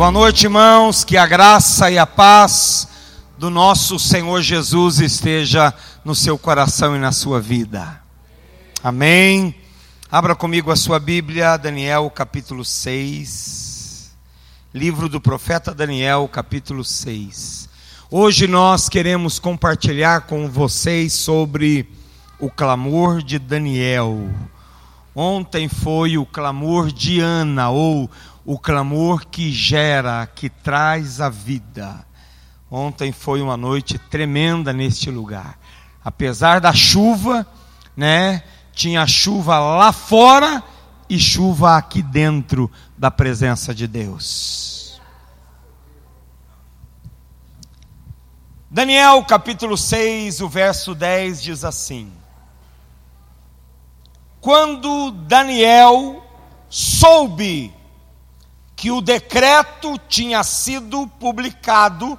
Boa noite, irmãos. Que a graça e a paz do nosso Senhor Jesus esteja no seu coração e na sua vida. Amém. Abra comigo a sua Bíblia, Daniel capítulo 6. Livro do profeta Daniel, capítulo 6. Hoje nós queremos compartilhar com vocês sobre o clamor de Daniel. Ontem foi o clamor de Ana, ou o clamor que gera, que traz a vida. Ontem foi uma noite tremenda neste lugar. Apesar da chuva, né? Tinha chuva lá fora e chuva aqui dentro da presença de Deus. Daniel capítulo 6, o verso 10 diz assim: Quando Daniel soube que o decreto tinha sido publicado,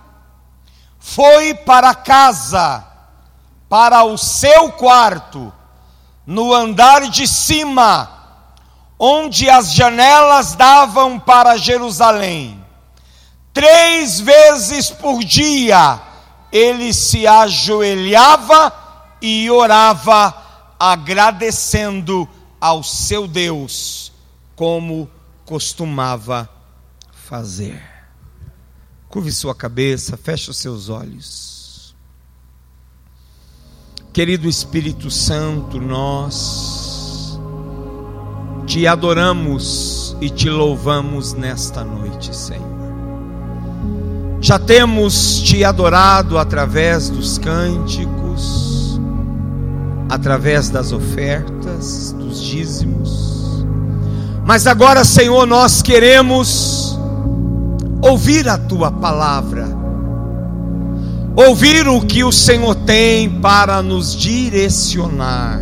foi para casa, para o seu quarto, no andar de cima, onde as janelas davam para Jerusalém. Três vezes por dia ele se ajoelhava e orava, agradecendo ao seu Deus, como costumava fazer. Curve sua cabeça, feche os seus olhos. Querido Espírito Santo, nós te adoramos e te louvamos nesta noite, Senhor. Já temos te adorado através dos cânticos, através das ofertas, dos dízimos mas agora, Senhor, nós queremos ouvir a tua palavra, ouvir o que o Senhor tem para nos direcionar,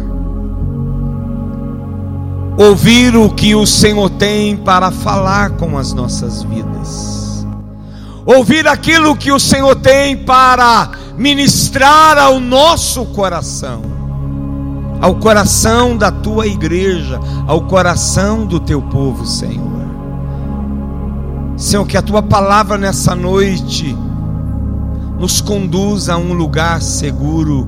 ouvir o que o Senhor tem para falar com as nossas vidas, ouvir aquilo que o Senhor tem para ministrar ao nosso coração ao coração da tua igreja, ao coração do teu povo, Senhor. Senhor, que a tua palavra nessa noite nos conduza a um lugar seguro,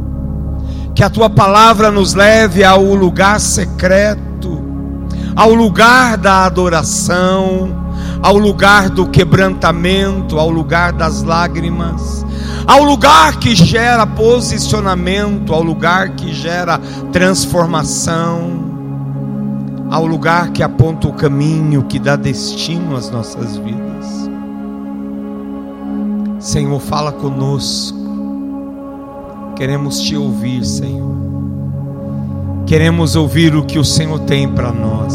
que a tua palavra nos leve ao lugar secreto, ao lugar da adoração, ao lugar do quebrantamento, ao lugar das lágrimas, ao lugar que gera posicionamento, ao lugar que gera transformação, ao lugar que aponta o caminho, que dá destino às nossas vidas. Senhor, fala conosco. Queremos te ouvir, Senhor. Queremos ouvir o que o Senhor tem para nós.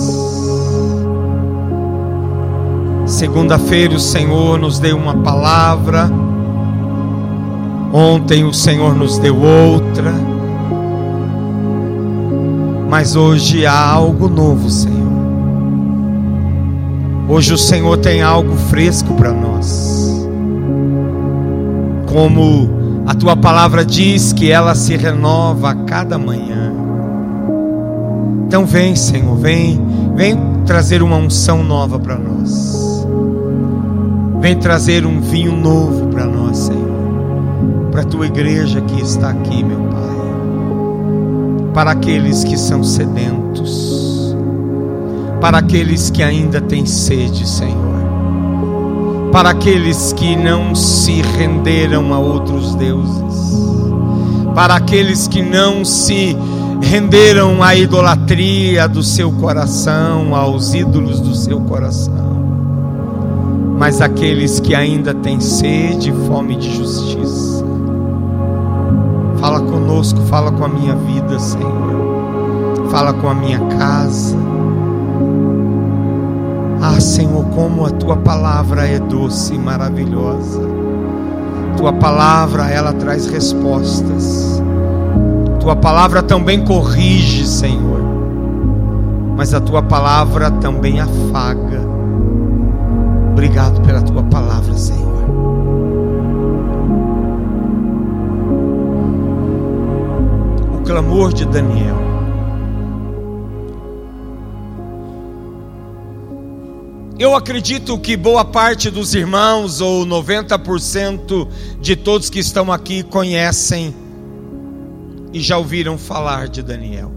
Segunda-feira o Senhor nos deu uma palavra. Ontem o Senhor nos deu outra. Mas hoje há algo novo, Senhor. Hoje o Senhor tem algo fresco para nós. Como a tua palavra diz que ela se renova a cada manhã. Então vem, Senhor, vem, vem trazer uma unção nova para nós. Vem trazer um vinho novo para nós. Para a tua igreja que está aqui, meu Pai. Para aqueles que são sedentos. Para aqueles que ainda têm sede, Senhor. Para aqueles que não se renderam a outros deuses. Para aqueles que não se renderam à idolatria do seu coração, aos ídolos do seu coração mas aqueles que ainda têm sede e fome de justiça. Fala conosco, fala com a minha vida, Senhor. Fala com a minha casa. Ah, Senhor, como a tua palavra é doce e maravilhosa. Tua palavra, ela traz respostas. Tua palavra também corrige, Senhor. Mas a tua palavra também afaga Obrigado pela tua palavra, Senhor. Clamor de Daniel. Eu acredito que boa parte dos irmãos, ou 90% de todos que estão aqui, conhecem e já ouviram falar de Daniel.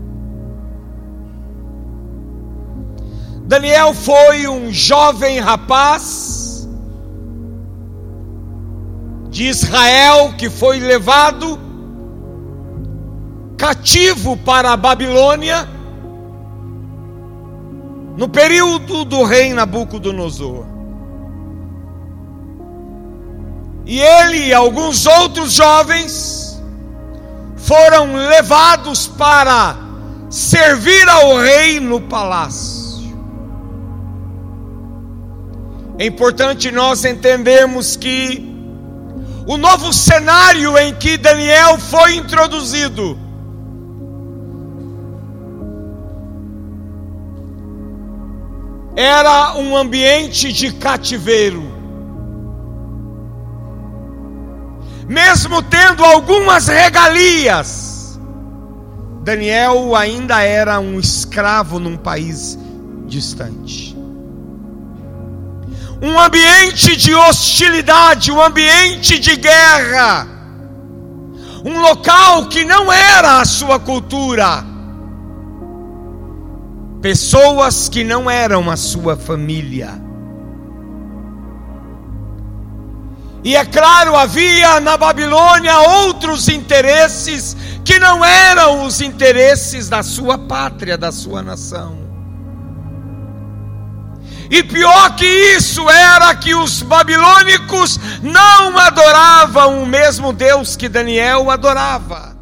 Daniel foi um jovem rapaz de Israel que foi levado cativo para a Babilônia no período do rei Nabucodonosor. E ele e alguns outros jovens foram levados para servir ao rei no palácio. É importante nós entendermos que o novo cenário em que Daniel foi introduzido era um ambiente de cativeiro. Mesmo tendo algumas regalias, Daniel ainda era um escravo num país distante. Um ambiente de hostilidade, um ambiente de guerra, um local que não era a sua cultura pessoas que não eram a sua família. E é claro, havia na Babilônia outros interesses que não eram os interesses da sua pátria, da sua nação. E pior que isso era que os babilônicos não adoravam o mesmo Deus que Daniel adorava.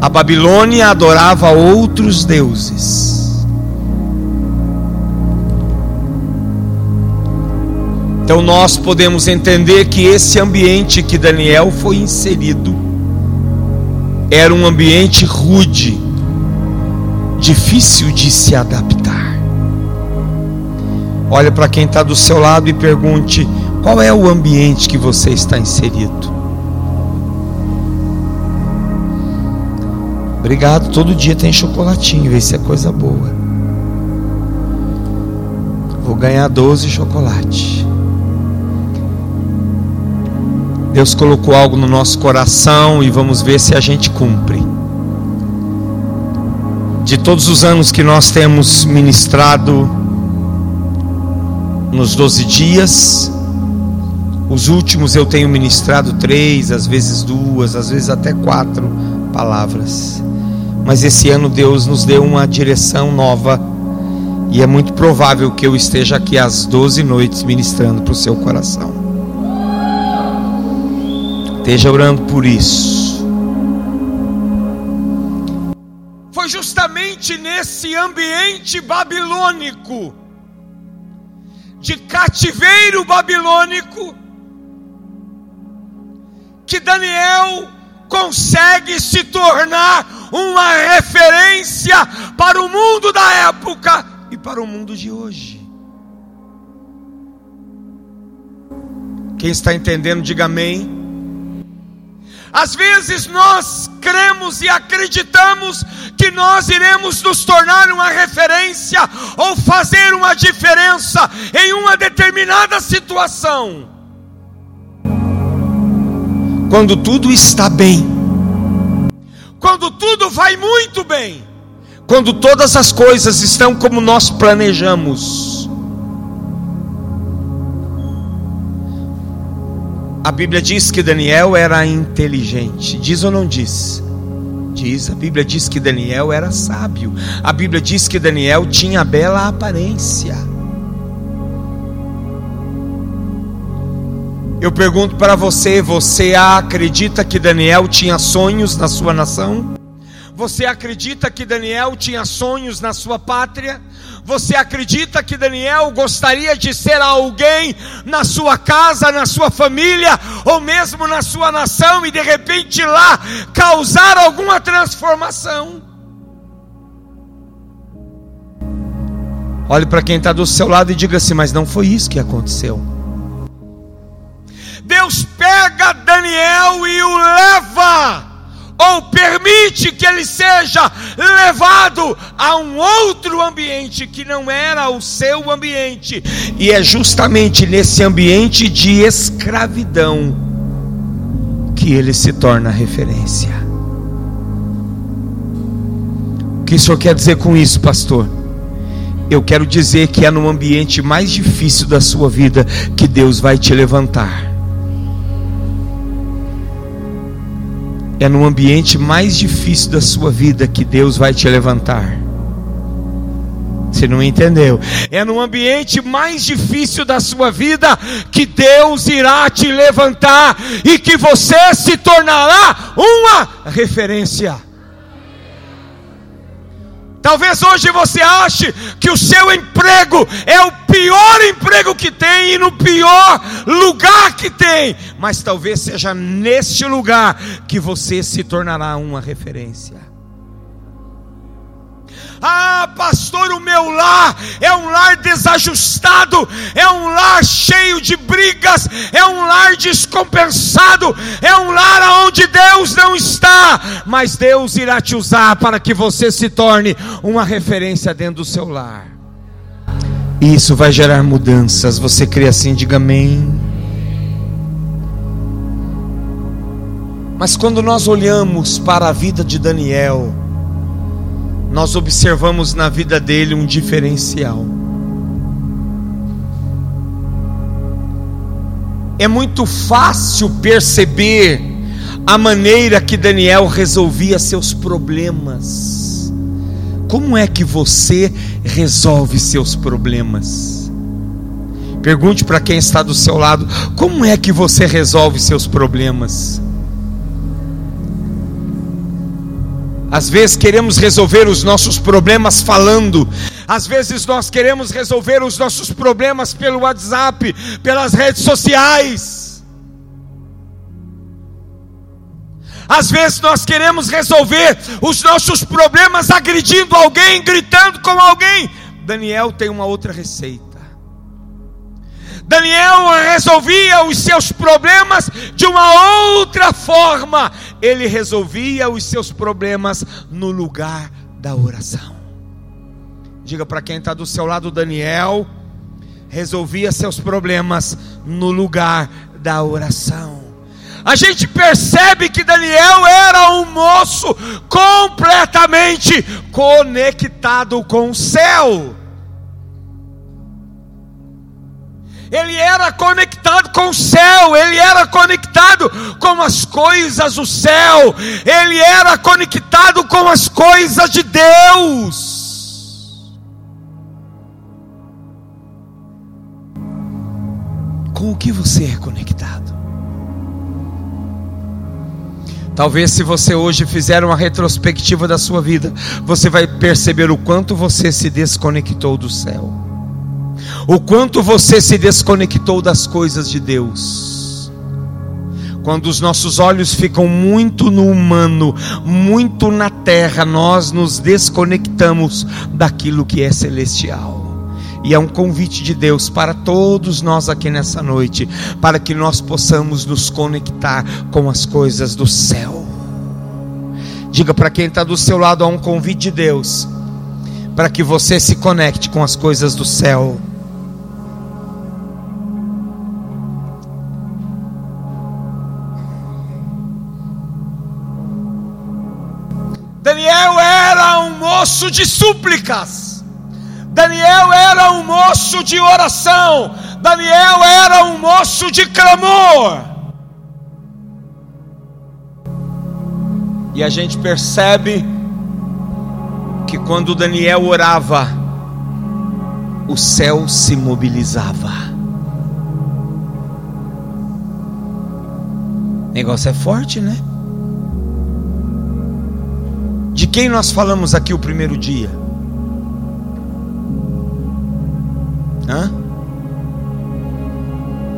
A Babilônia adorava outros deuses. Então nós podemos entender que esse ambiente que Daniel foi inserido era um ambiente rude, difícil de se adaptar. Olha para quem está do seu lado e pergunte: qual é o ambiente que você está inserido? Obrigado, todo dia tem chocolatinho, isso é coisa boa. Vou ganhar 12 chocolates. Deus colocou algo no nosso coração e vamos ver se a gente cumpre. De todos os anos que nós temos ministrado nos 12 dias, os últimos eu tenho ministrado três, às vezes duas, às vezes até quatro palavras. Mas esse ano Deus nos deu uma direção nova e é muito provável que eu esteja aqui às 12 noites ministrando para o seu coração. Esteja orando por isso. Foi justamente nesse ambiente babilônico, de cativeiro babilônico, que Daniel consegue se tornar uma referência para o mundo da época e para o mundo de hoje. Quem está entendendo, diga amém. Às vezes nós cremos e acreditamos que nós iremos nos tornar uma referência ou fazer uma diferença em uma determinada situação. Quando tudo está bem, quando tudo vai muito bem, quando todas as coisas estão como nós planejamos, A Bíblia diz que Daniel era inteligente. Diz ou não diz? Diz, a Bíblia diz que Daniel era sábio. A Bíblia diz que Daniel tinha bela aparência. Eu pergunto para você: você acredita que Daniel tinha sonhos na sua nação? Você acredita que Daniel tinha sonhos na sua pátria? Você acredita que Daniel gostaria de ser alguém na sua casa, na sua família, ou mesmo na sua nação e de repente lá causar alguma transformação? Olhe para quem está do seu lado e diga assim: Mas não foi isso que aconteceu. Deus pega Daniel e o leva ou permite que ele seja levado a um outro ambiente que não era o seu ambiente, e é justamente nesse ambiente de escravidão que ele se torna referência. O que o senhor quer dizer com isso, pastor? Eu quero dizer que é no ambiente mais difícil da sua vida que Deus vai te levantar. É no ambiente mais difícil da sua vida que Deus vai te levantar. Você não entendeu? É no ambiente mais difícil da sua vida que Deus irá te levantar e que você se tornará uma referência. Talvez hoje você ache que o seu emprego é o pior emprego que tem e no pior lugar que tem, mas talvez seja neste lugar que você se tornará uma referência. Ah, pastor, o meu lar é um lar desajustado, é um lar cheio de brigas, é um lar descompensado, é um lar onde Deus não está, mas Deus irá te usar para que você se torne uma referência dentro do seu lar. Isso vai gerar mudanças. Você crê assim? Diga amém. Mas quando nós olhamos para a vida de Daniel, nós observamos na vida dele um diferencial. É muito fácil perceber a maneira que Daniel resolvia seus problemas. Como é que você resolve seus problemas? Pergunte para quem está do seu lado: como é que você resolve seus problemas? Às vezes queremos resolver os nossos problemas falando, às vezes nós queremos resolver os nossos problemas pelo WhatsApp, pelas redes sociais. Às vezes nós queremos resolver os nossos problemas agredindo alguém, gritando com alguém. Daniel tem uma outra receita. Daniel resolvia os seus problemas de uma outra forma. Ele resolvia os seus problemas no lugar da oração. Diga para quem está do seu lado, Daniel resolvia seus problemas no lugar da oração. A gente percebe que Daniel era um moço completamente conectado com o céu. Ele era conectado com o céu, ele era conectado com as coisas do céu, ele era conectado com as coisas de Deus. Com o que você é conectado? Talvez se você hoje fizer uma retrospectiva da sua vida, você vai perceber o quanto você se desconectou do céu o quanto você se desconectou das coisas de Deus. Quando os nossos olhos ficam muito no humano, muito na terra, nós nos desconectamos daquilo que é celestial. E é um convite de Deus para todos nós aqui nessa noite, para que nós possamos nos conectar com as coisas do céu. Diga para quem está do seu lado: há um convite de Deus, para que você se conecte com as coisas do céu. Moço de súplicas. Daniel era um moço de oração. Daniel era um moço de clamor. E a gente percebe que quando Daniel orava, o céu se mobilizava. O negócio é forte, né? De quem nós falamos aqui o primeiro dia? Hã?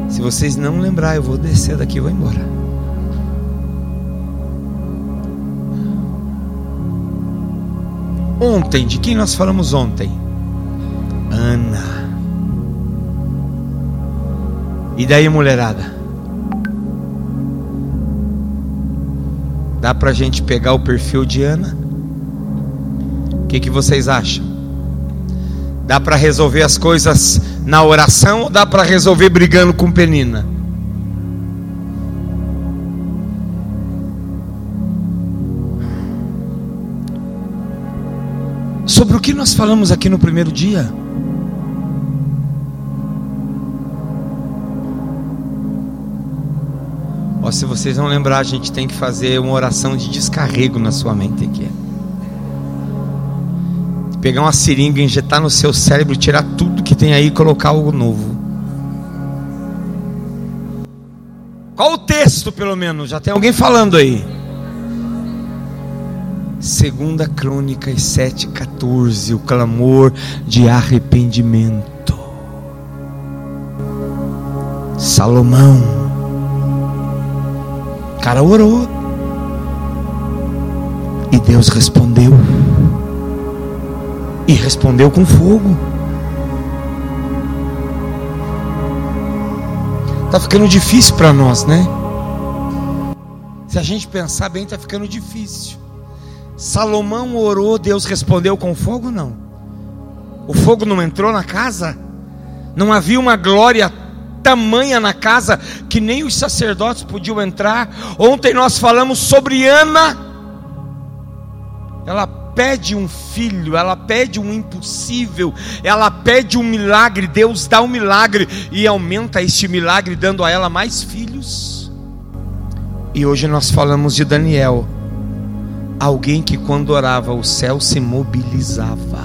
Se vocês não lembrar, eu vou descer daqui e vou embora. Ontem, de quem nós falamos ontem? Ana. E daí, mulherada? Dá para a gente pegar o perfil de Ana? Que, que vocês acham? Dá para resolver as coisas na oração ou dá para resolver brigando com Penina? Sobre o que nós falamos aqui no primeiro dia? Se vocês não lembrar, a gente tem que fazer uma oração de descarrego na sua mente aqui. Pegar uma seringa, injetar no seu cérebro, tirar tudo que tem aí e colocar algo novo. Qual o texto, pelo menos? Já tem alguém falando aí. Segunda Crônicas 7,14, o clamor de arrependimento. Salomão o cara orou. E Deus respondeu. E respondeu com fogo. Tá ficando difícil para nós, né? Se a gente pensar bem, tá ficando difícil. Salomão orou, Deus respondeu com fogo? Não. O fogo não entrou na casa? Não havia uma glória tamanha na casa que nem os sacerdotes podiam entrar. Ontem nós falamos sobre Ana. Ela pede um filho, ela pede um impossível, ela pede um milagre. Deus dá um milagre e aumenta este milagre, dando a ela mais filhos. E hoje nós falamos de Daniel, alguém que quando orava o céu se mobilizava.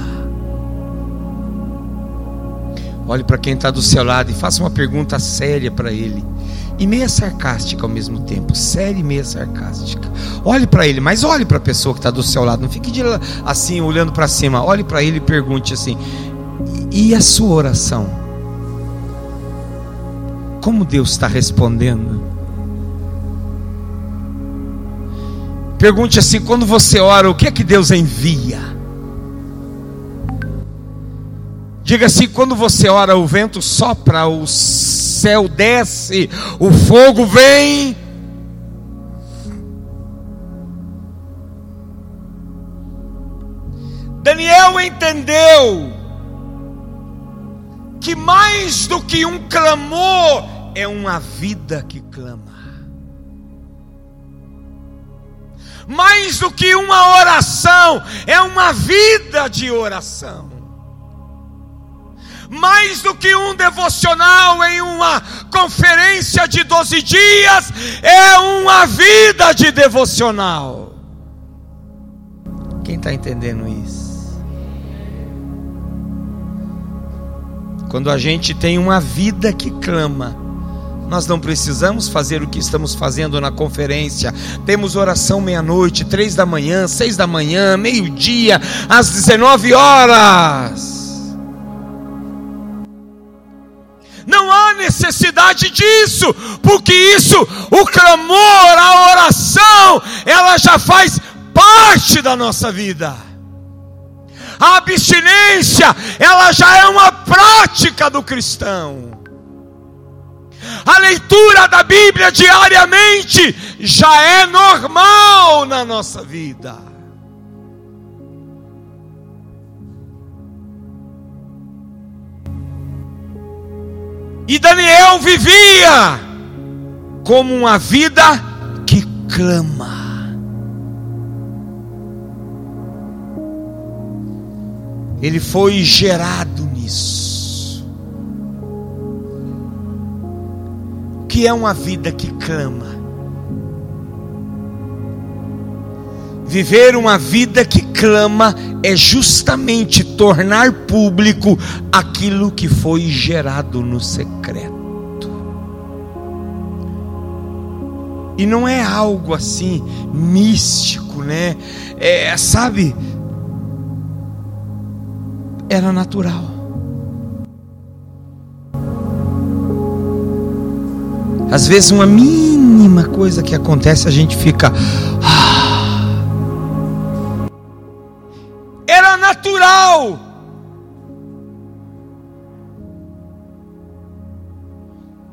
Olhe para quem está do seu lado e faça uma pergunta séria para ele. E meia sarcástica ao mesmo tempo. Séria e meia sarcástica. Olhe para ele, mas olhe para a pessoa que está do seu lado. Não fique de, assim, olhando para cima. Olhe para ele e pergunte assim: E a sua oração? Como Deus está respondendo? Pergunte assim: quando você ora, o que é que Deus envia? Diga assim: quando você ora, o vento sopra, o céu desce, o fogo vem. Daniel entendeu que mais do que um clamor, é uma vida que clama. Mais do que uma oração, é uma vida de oração mais do que um devocional em uma conferência de 12 dias, é uma vida de devocional. Quem está entendendo isso? Quando a gente tem uma vida que clama, nós não precisamos fazer o que estamos fazendo na conferência. Temos oração meia-noite, três da manhã, seis da manhã, meio-dia, às 19 horas. Necessidade disso, porque isso, o clamor, a oração, ela já faz parte da nossa vida. A abstinência, ela já é uma prática do cristão. A leitura da Bíblia diariamente já é normal na nossa vida. E Daniel vivia como uma vida que clama. Ele foi gerado nisso. O que é uma vida que clama? Viver uma vida que clama é justamente tornar público aquilo que foi gerado no secreto. E não é algo assim místico, né? É, sabe? Era natural. Às vezes uma mínima coisa que acontece a gente fica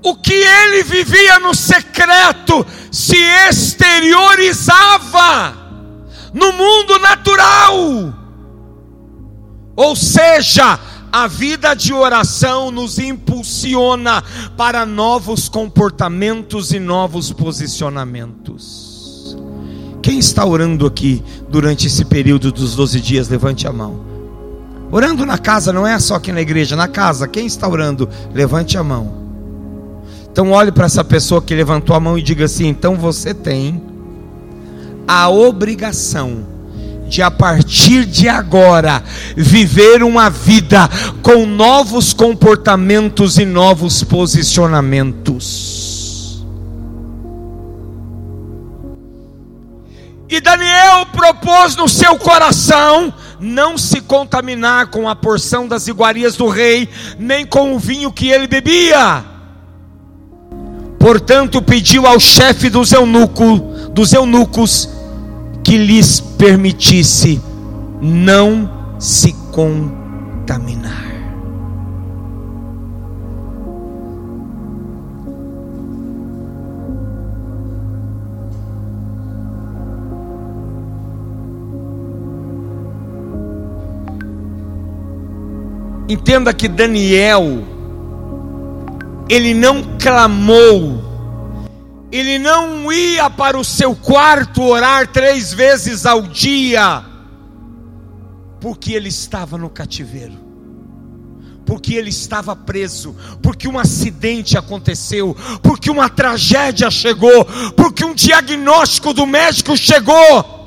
o que ele vivia no secreto se exteriorizava no mundo natural. Ou seja, a vida de oração nos impulsiona para novos comportamentos e novos posicionamentos. Quem está orando aqui durante esse período dos 12 dias? Levante a mão. Orando na casa, não é só aqui na igreja, na casa. Quem está orando? Levante a mão. Então olhe para essa pessoa que levantou a mão e diga assim: então você tem a obrigação de a partir de agora viver uma vida com novos comportamentos e novos posicionamentos. E Daniel propôs no seu coração não se contaminar com a porção das iguarias do rei, nem com o vinho que ele bebia. Portanto, pediu ao chefe dos, eunuco, dos eunucos que lhes permitisse não se contaminar. Entenda que Daniel, ele não clamou. Ele não ia para o seu quarto orar três vezes ao dia, porque ele estava no cativeiro, porque ele estava preso, porque um acidente aconteceu, porque uma tragédia chegou, porque um diagnóstico do médico chegou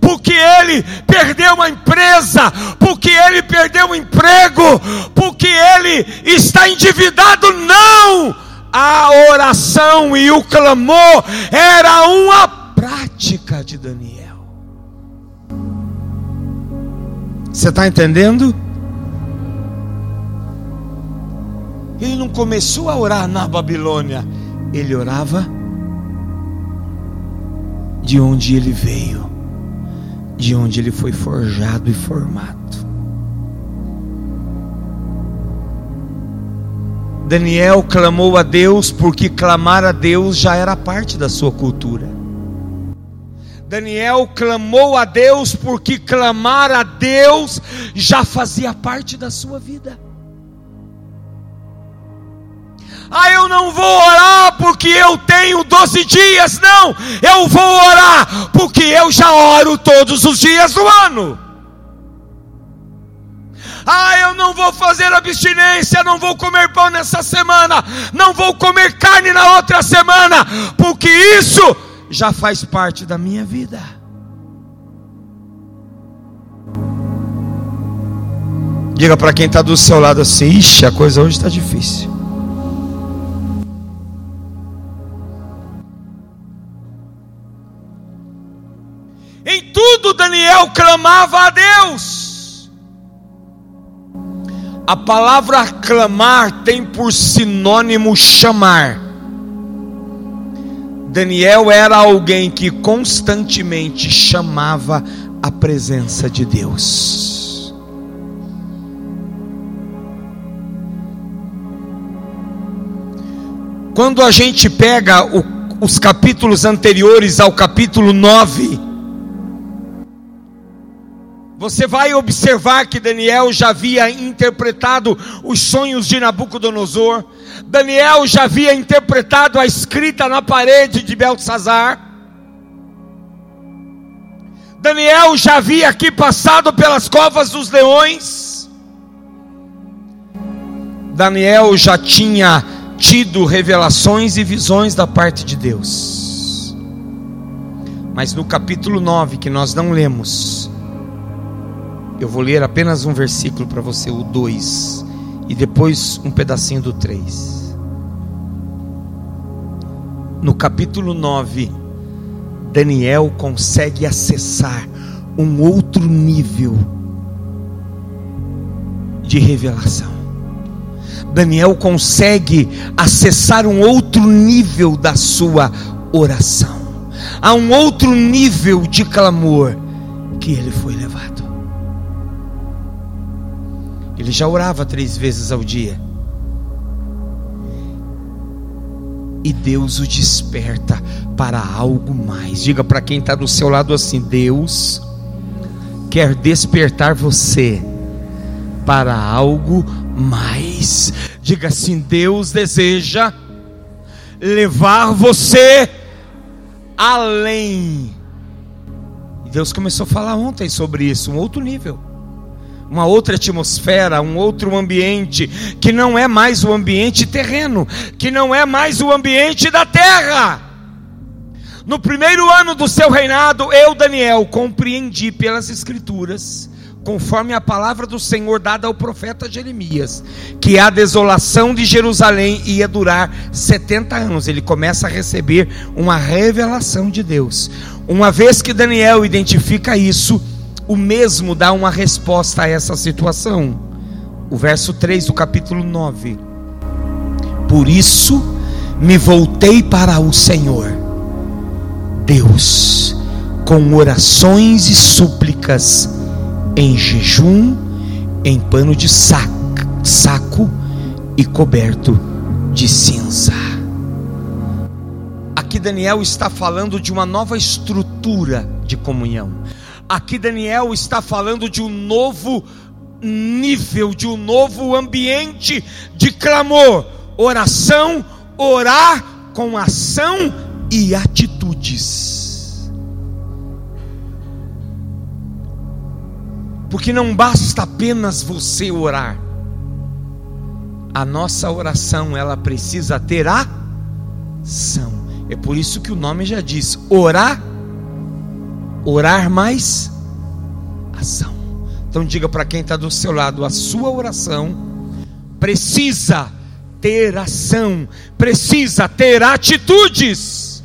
porque ele perdeu uma empresa, porque ele perdeu um emprego, porque ele está endividado, não! a oração e o clamor era uma prática de Daniel. Você está entendendo? Ele não começou a orar na Babilônia, ele orava de onde ele veio, de onde ele foi forjado e formado. Daniel clamou a Deus porque clamar a Deus já era parte da sua cultura. Daniel clamou a Deus porque clamar a Deus já fazia parte da sua vida. Ah, eu não vou orar porque eu tenho 12 dias. Não, eu vou orar porque eu já oro todos os dias do ano. Ah, eu não vou fazer abstinência, não vou comer pão nessa semana, não vou comer carne na outra semana, porque isso já faz parte da minha vida. Diga para quem está do seu lado assim: ixi, a coisa hoje está difícil. Daniel clamava a Deus. A palavra clamar tem por sinônimo chamar. Daniel era alguém que constantemente chamava a presença de Deus. Quando a gente pega o, os capítulos anteriores ao capítulo 9, você vai observar que Daniel já havia interpretado os sonhos de Nabucodonosor. Daniel já havia interpretado a escrita na parede de Belsazar. Daniel já havia aqui passado pelas covas dos leões. Daniel já tinha tido revelações e visões da parte de Deus. Mas no capítulo 9, que nós não lemos, eu vou ler apenas um versículo para você, o 2, e depois um pedacinho do 3. No capítulo 9, Daniel consegue acessar um outro nível de revelação. Daniel consegue acessar um outro nível da sua oração, a um outro nível de clamor que ele foi levado. Ele já orava três vezes ao dia. e Deus o desperta para algo mais. Diga para quem está do seu lado assim: Deus quer despertar você para algo mais. Diga assim: Deus deseja levar você além. Deus começou a falar ontem sobre isso, um outro nível uma outra atmosfera, um outro ambiente, que não é mais o ambiente terreno, que não é mais o ambiente da terra. No primeiro ano do seu reinado, eu, Daniel, compreendi pelas Escrituras, conforme a palavra do Senhor dada ao profeta Jeremias, que a desolação de Jerusalém ia durar 70 anos. Ele começa a receber uma revelação de Deus. Uma vez que Daniel identifica isso, o mesmo dá uma resposta a essa situação. O verso 3 do capítulo 9. Por isso me voltei para o Senhor, Deus, com orações e súplicas, em jejum, em pano de saco, saco e coberto de cinza. Aqui Daniel está falando de uma nova estrutura de comunhão. Aqui Daniel está falando de um novo nível, de um novo ambiente de clamor, oração, orar com ação e atitudes. Porque não basta apenas você orar. A nossa oração, ela precisa ter ação. É por isso que o nome já diz: orar orar mais ação. Então diga para quem está do seu lado: a sua oração precisa ter ação, precisa ter atitudes.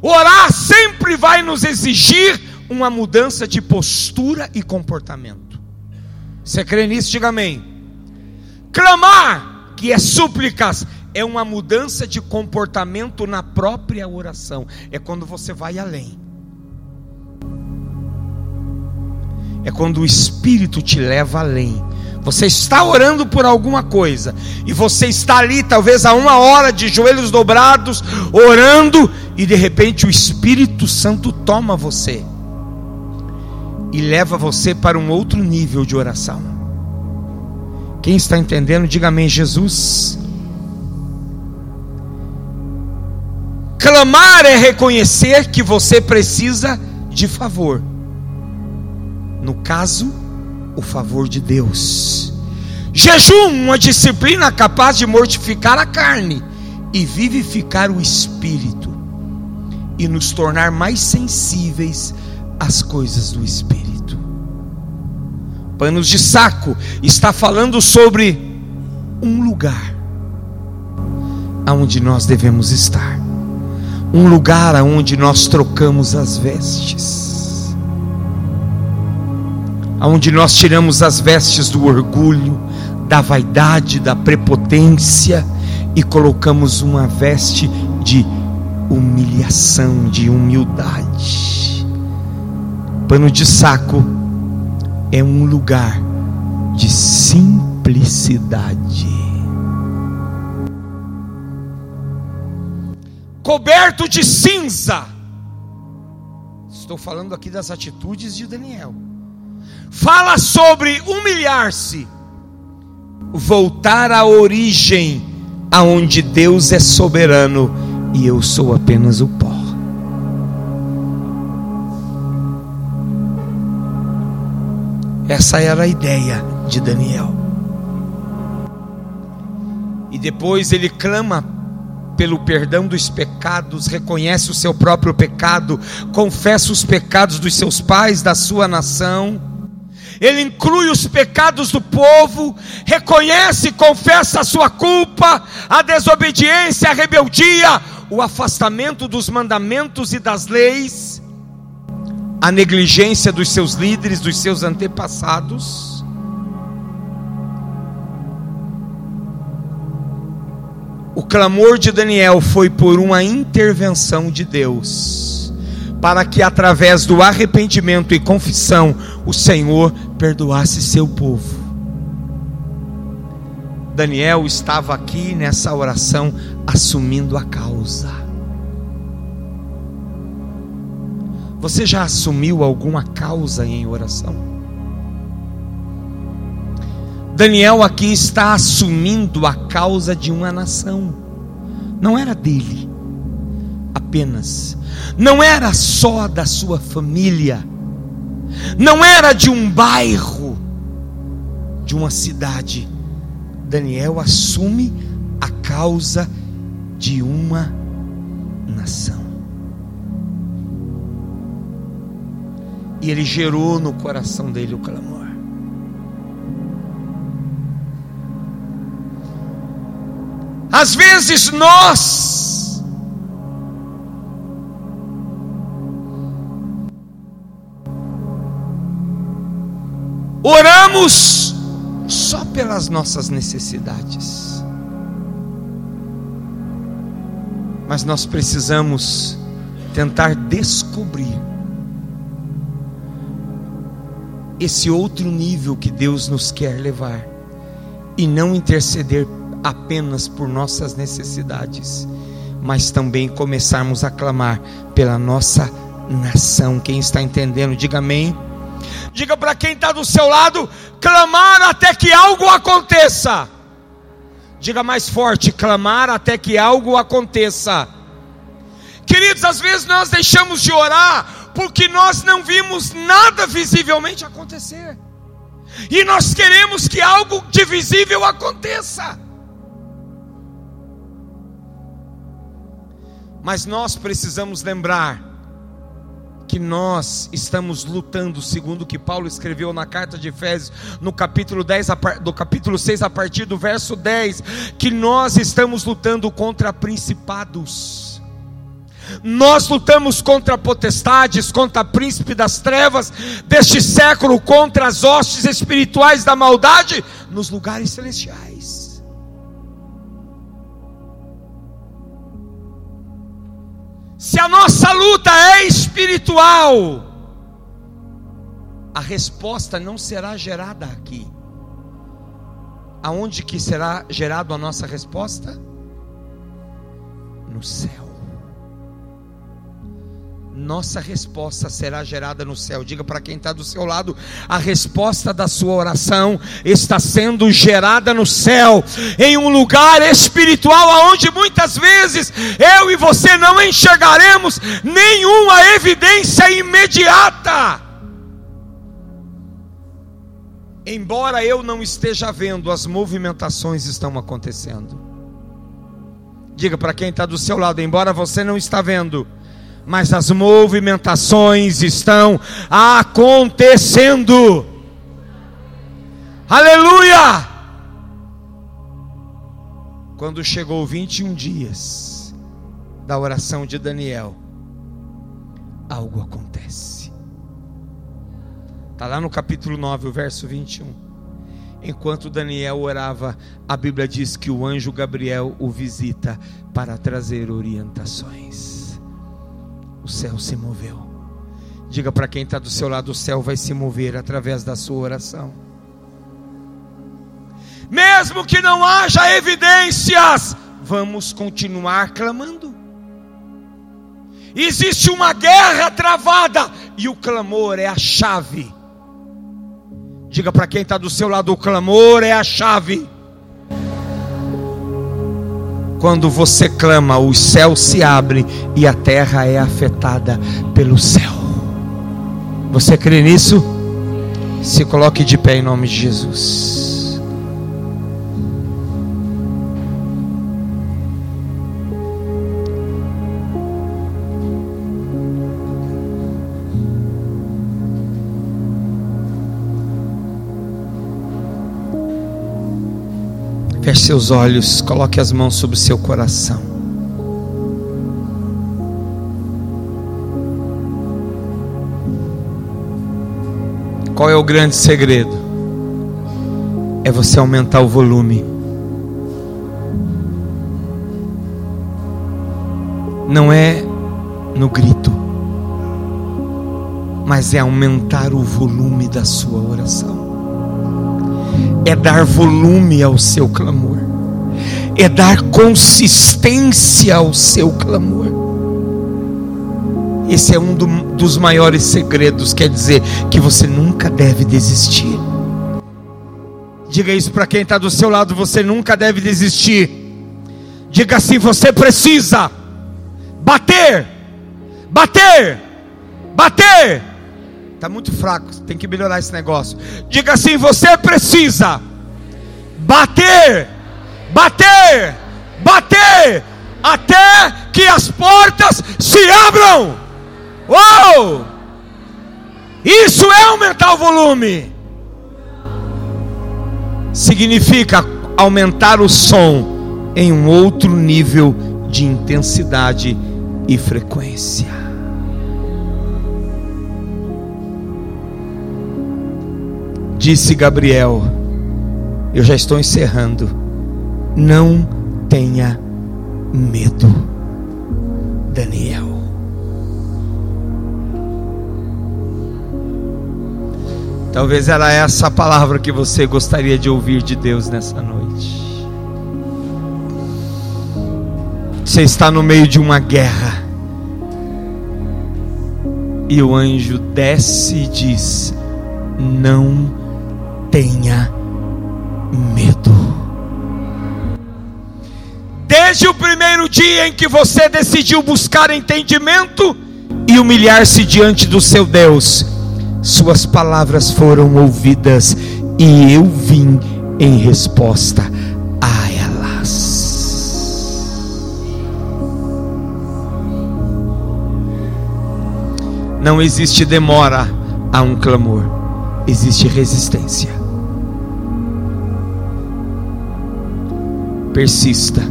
Orar sempre vai nos exigir uma mudança de postura e comportamento. Você crê nisso? Diga amém. Clamar, que é súplicas, é uma mudança de comportamento na própria oração. É quando você vai além. É quando o Espírito te leva além. Você está orando por alguma coisa e você está ali, talvez há uma hora de joelhos dobrados, orando, e de repente o Espírito Santo toma você e leva você para um outro nível de oração. Quem está entendendo, diga amém, Jesus. Clamar é reconhecer que você precisa de favor. No caso, o favor de Deus. Jejum, uma disciplina capaz de mortificar a carne e vivificar o espírito e nos tornar mais sensíveis às coisas do espírito. Panos de saco está falando sobre um lugar aonde nós devemos estar um lugar aonde nós trocamos as vestes, aonde nós tiramos as vestes do orgulho, da vaidade, da prepotência e colocamos uma veste de humilhação, de humildade. Pano de saco é um lugar de simplicidade. Coberto de cinza. Estou falando aqui das atitudes de Daniel. Fala sobre humilhar-se, voltar à origem, aonde Deus é soberano e eu sou apenas o pó. Essa era a ideia de Daniel. E depois ele clama pelo perdão dos pecados, reconhece o seu próprio pecado, confessa os pecados dos seus pais, da sua nação. Ele inclui os pecados do povo, reconhece e confessa a sua culpa, a desobediência, a rebeldia, o afastamento dos mandamentos e das leis, a negligência dos seus líderes, dos seus antepassados O clamor de Daniel foi por uma intervenção de Deus, para que através do arrependimento e confissão o Senhor perdoasse seu povo. Daniel estava aqui nessa oração assumindo a causa. Você já assumiu alguma causa em oração? Daniel aqui está assumindo a causa de uma nação, não era dele apenas, não era só da sua família, não era de um bairro, de uma cidade. Daniel assume a causa de uma nação. E ele gerou no coração dele o clamor. Às vezes nós oramos só pelas nossas necessidades. Mas nós precisamos tentar descobrir esse outro nível que Deus nos quer levar e não interceder apenas por nossas necessidades, mas também começarmos a clamar pela nossa nação. Quem está entendendo, diga amém. Diga para quem está do seu lado: clamar até que algo aconteça. Diga mais forte: clamar até que algo aconteça. Queridos, às vezes nós deixamos de orar porque nós não vimos nada visivelmente acontecer. E nós queremos que algo de visível aconteça. Mas nós precisamos lembrar que nós estamos lutando, segundo o que Paulo escreveu na carta de Efésios, no capítulo 10, do capítulo 6, a partir do verso 10, que nós estamos lutando contra principados. Nós lutamos contra potestades, contra príncipe das trevas deste século, contra as hostes espirituais da maldade nos lugares celestiais. Se a nossa luta é espiritual, a resposta não será gerada aqui. Aonde que será gerada a nossa resposta? No céu nossa resposta será gerada no céu. Diga para quem está do seu lado: a resposta da sua oração está sendo gerada no céu, em um lugar espiritual, aonde muitas vezes eu e você não enxergaremos nenhuma evidência imediata. Embora eu não esteja vendo, as movimentações estão acontecendo. Diga para quem está do seu lado, embora você não está vendo, mas as movimentações estão acontecendo. Aleluia! Quando chegou 21 dias da oração de Daniel, algo acontece. Está lá no capítulo 9, o verso 21. Enquanto Daniel orava, a Bíblia diz que o anjo Gabriel o visita para trazer orientações o céu se moveu. Diga para quem está do seu lado: o céu vai se mover através da sua oração. Mesmo que não haja evidências, vamos continuar clamando. Existe uma guerra travada e o clamor é a chave. Diga para quem está do seu lado: o clamor é a chave. Quando você clama, o céu se abre e a terra é afetada pelo céu. Você crê nisso? Se coloque de pé em nome de Jesus. Feche seus olhos, coloque as mãos sobre o seu coração. Qual é o grande segredo? É você aumentar o volume. Não é no grito, mas é aumentar o volume da sua oração é dar volume ao seu clamor, é dar consistência ao seu clamor. Esse é um do, dos maiores segredos, quer dizer que você nunca deve desistir. Diga isso para quem está do seu lado: você nunca deve desistir. Diga assim: você precisa bater, bater, bater. Está muito fraco, tem que melhorar esse negócio. Diga assim: você precisa bater, bater, bater, até que as portas se abram. Uou! Isso é aumentar o volume. Significa aumentar o som em um outro nível de intensidade e frequência. Disse Gabriel, eu já estou encerrando. Não tenha medo, Daniel. Talvez era essa a palavra que você gostaria de ouvir de Deus nessa noite. Você está no meio de uma guerra. E o anjo desce e diz: Não tenha medo. Desde o primeiro dia em que você decidiu buscar entendimento e humilhar-se diante do seu Deus, suas palavras foram ouvidas e eu vim em resposta a elas. Não existe demora a um clamor, existe resistência. Persista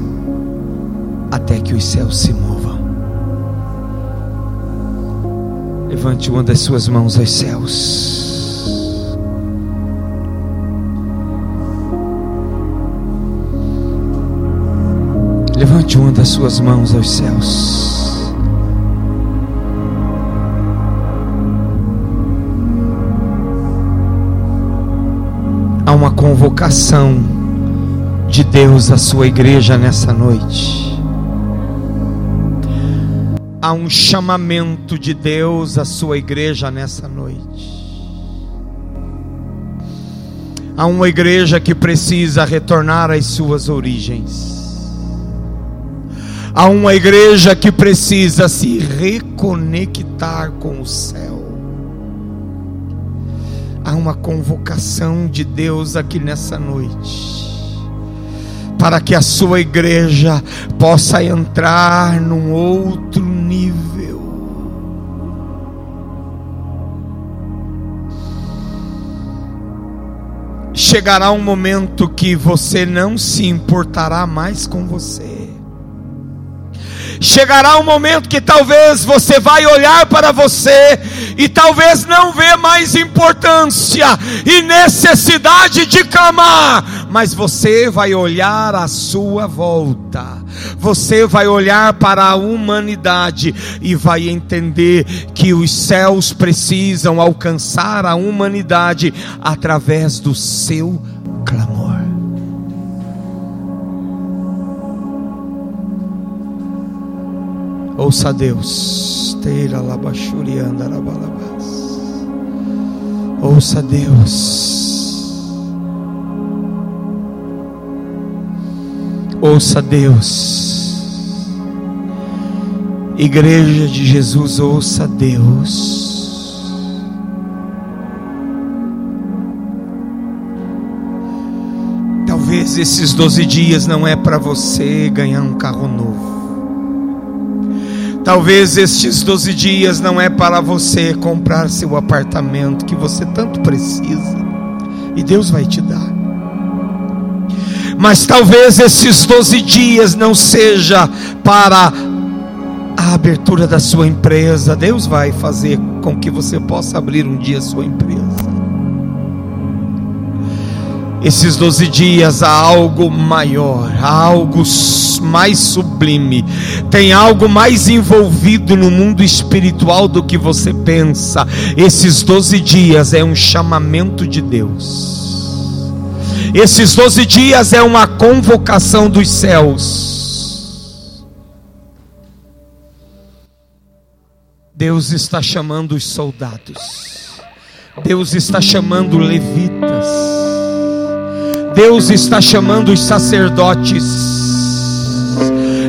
até que os céus se movam. Levante uma das suas mãos aos céus. Levante uma das suas mãos aos céus. Há uma convocação de Deus à sua igreja nessa noite há um chamamento de Deus à sua igreja nessa noite. Há uma igreja que precisa retornar às suas origens. Há uma igreja que precisa se reconectar com o céu. Há uma convocação de Deus aqui nessa noite para que a sua igreja possa entrar num outro nível. Chegará um momento que você não se importará mais com você. Chegará um momento que talvez você vai olhar para você e talvez não vê mais importância e necessidade de clamar, mas você vai olhar à sua volta. Você vai olhar para a humanidade e vai entender que os céus precisam alcançar a humanidade através do seu clamor. Ouça Deus. Ouça Deus. Ouça Deus. Igreja de Jesus, ouça Deus. Talvez esses 12 dias não é para você ganhar um carro novo. Talvez estes 12 dias não é para você comprar seu apartamento que você tanto precisa, e Deus vai te dar. Mas talvez esses 12 dias não seja para a abertura da sua empresa. Deus vai fazer com que você possa abrir um dia a sua empresa esses 12 dias há algo maior, há algo mais sublime, tem algo mais envolvido no mundo espiritual do que você pensa. Esses 12 dias é um chamamento de Deus. Esses 12 dias é uma convocação dos céus. Deus está chamando os soldados. Deus está chamando levitas. Deus está chamando os sacerdotes.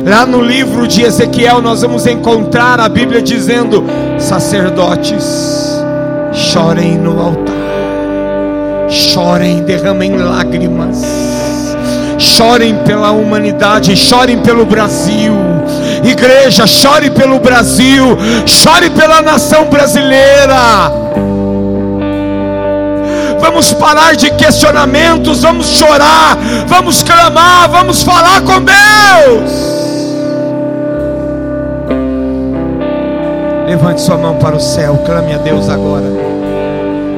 Lá no livro de Ezequiel nós vamos encontrar a Bíblia dizendo: sacerdotes, chorem no altar chorem, derramem lágrimas, chorem pela humanidade, chorem pelo Brasil. Igreja, chore pelo Brasil, chore pela nação brasileira. Vamos parar de questionamentos, vamos chorar, vamos clamar, vamos falar com Deus. Levante sua mão para o céu, clame a Deus agora.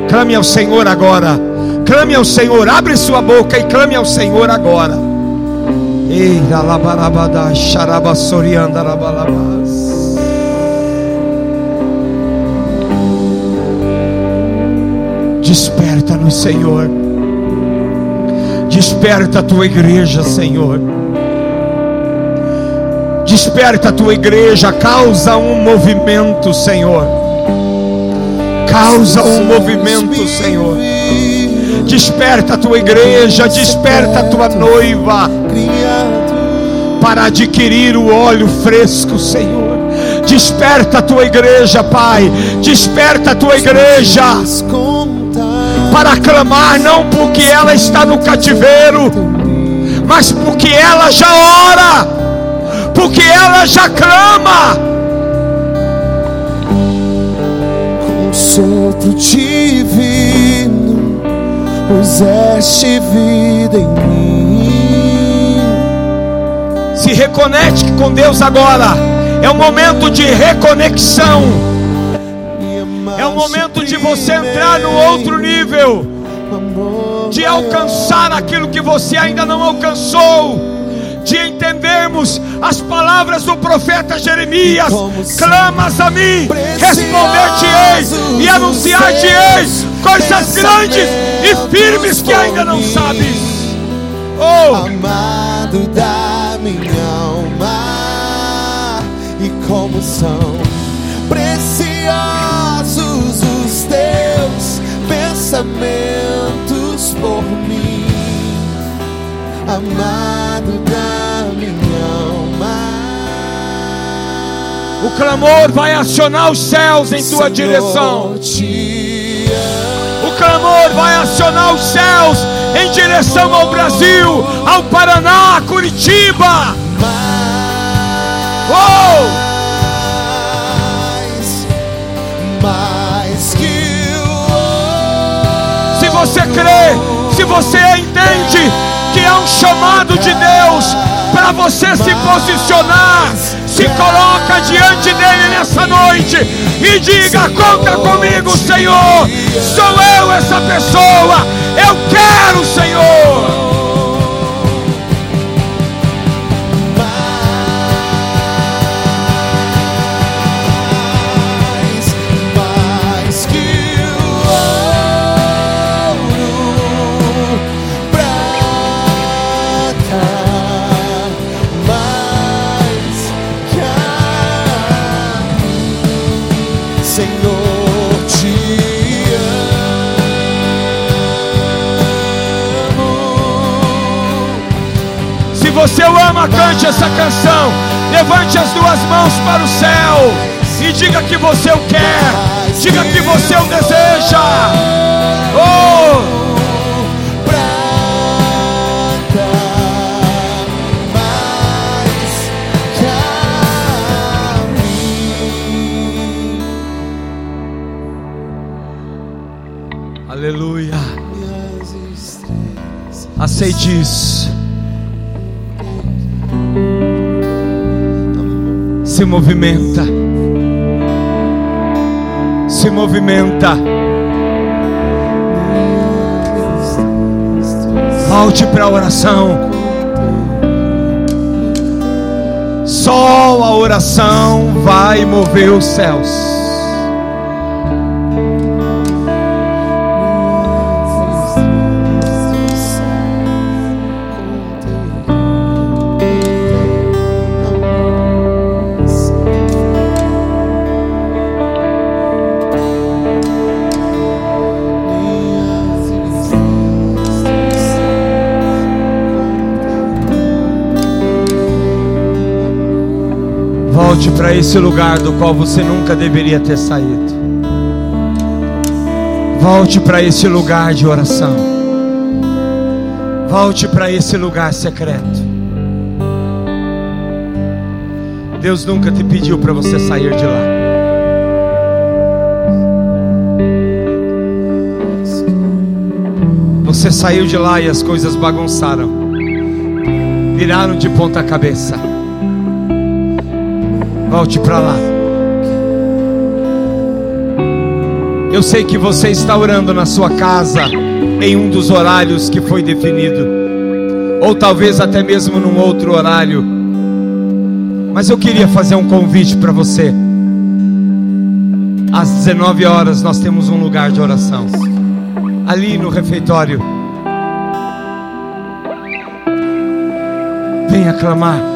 Clame ao Senhor agora. Clame ao Senhor, abre sua boca e clame ao Senhor agora. Ei, alabarabada, xarabassorianda, alabalabas. Desperta-nos, Senhor. Desperta a tua igreja, Senhor. Desperta a tua igreja, causa um movimento, Senhor. Causa um movimento, Senhor. Desperta a tua igreja, desperta a tua noiva para adquirir o óleo fresco, Senhor. Desperta a tua igreja, Pai. Desperta a tua igreja para clamar, não porque ela está no cativeiro, mas porque ela já ora, porque ela já clama. Sopro divino puseste vida em mim. Se reconecte com Deus agora. É um momento de reconexão. É um momento de você entrar no outro nível. De alcançar aquilo que você ainda não alcançou de entendermos as palavras do profeta Jeremias: clamas a mim, responder-te-eis e anunciar-te-eis coisas grandes e firmes que ainda não sabes. Oh, amado da minha alma, e como são preciosos os teus pensamentos por mim, amado da O clamor vai acionar os céus em tua direção. O clamor vai acionar os céus em direção ao Brasil, ao Paraná, a Curitiba. Oh! Se você crê, se você entende que é um chamado de Deus para você se posicionar, se coloca diante dele nessa noite e diga: Conta comigo, Senhor. Sou eu essa pessoa. Eu quero, Senhor. Você o ama, cante essa canção. Levante as duas mãos para o céu e diga que você o quer. Diga que você o deseja. Oh! Aleluia. Aceite isso. Se movimenta, se movimenta. Volte para a oração. Só a oração vai mover os céus. Volte para esse lugar do qual você nunca deveria ter saído. Volte para esse lugar de oração. Volte para esse lugar secreto. Deus nunca te pediu para você sair de lá. Você saiu de lá e as coisas bagunçaram, viraram de ponta cabeça. Volte para lá. Eu sei que você está orando na sua casa em um dos horários que foi definido, ou talvez até mesmo num outro horário. Mas eu queria fazer um convite para você. Às 19 horas nós temos um lugar de oração. Ali no refeitório. Venha clamar.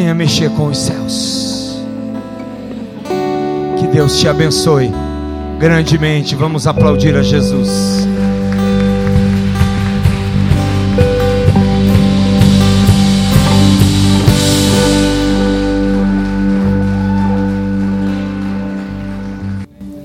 Venha mexer com os céus. Que Deus te abençoe grandemente. Vamos aplaudir a Jesus.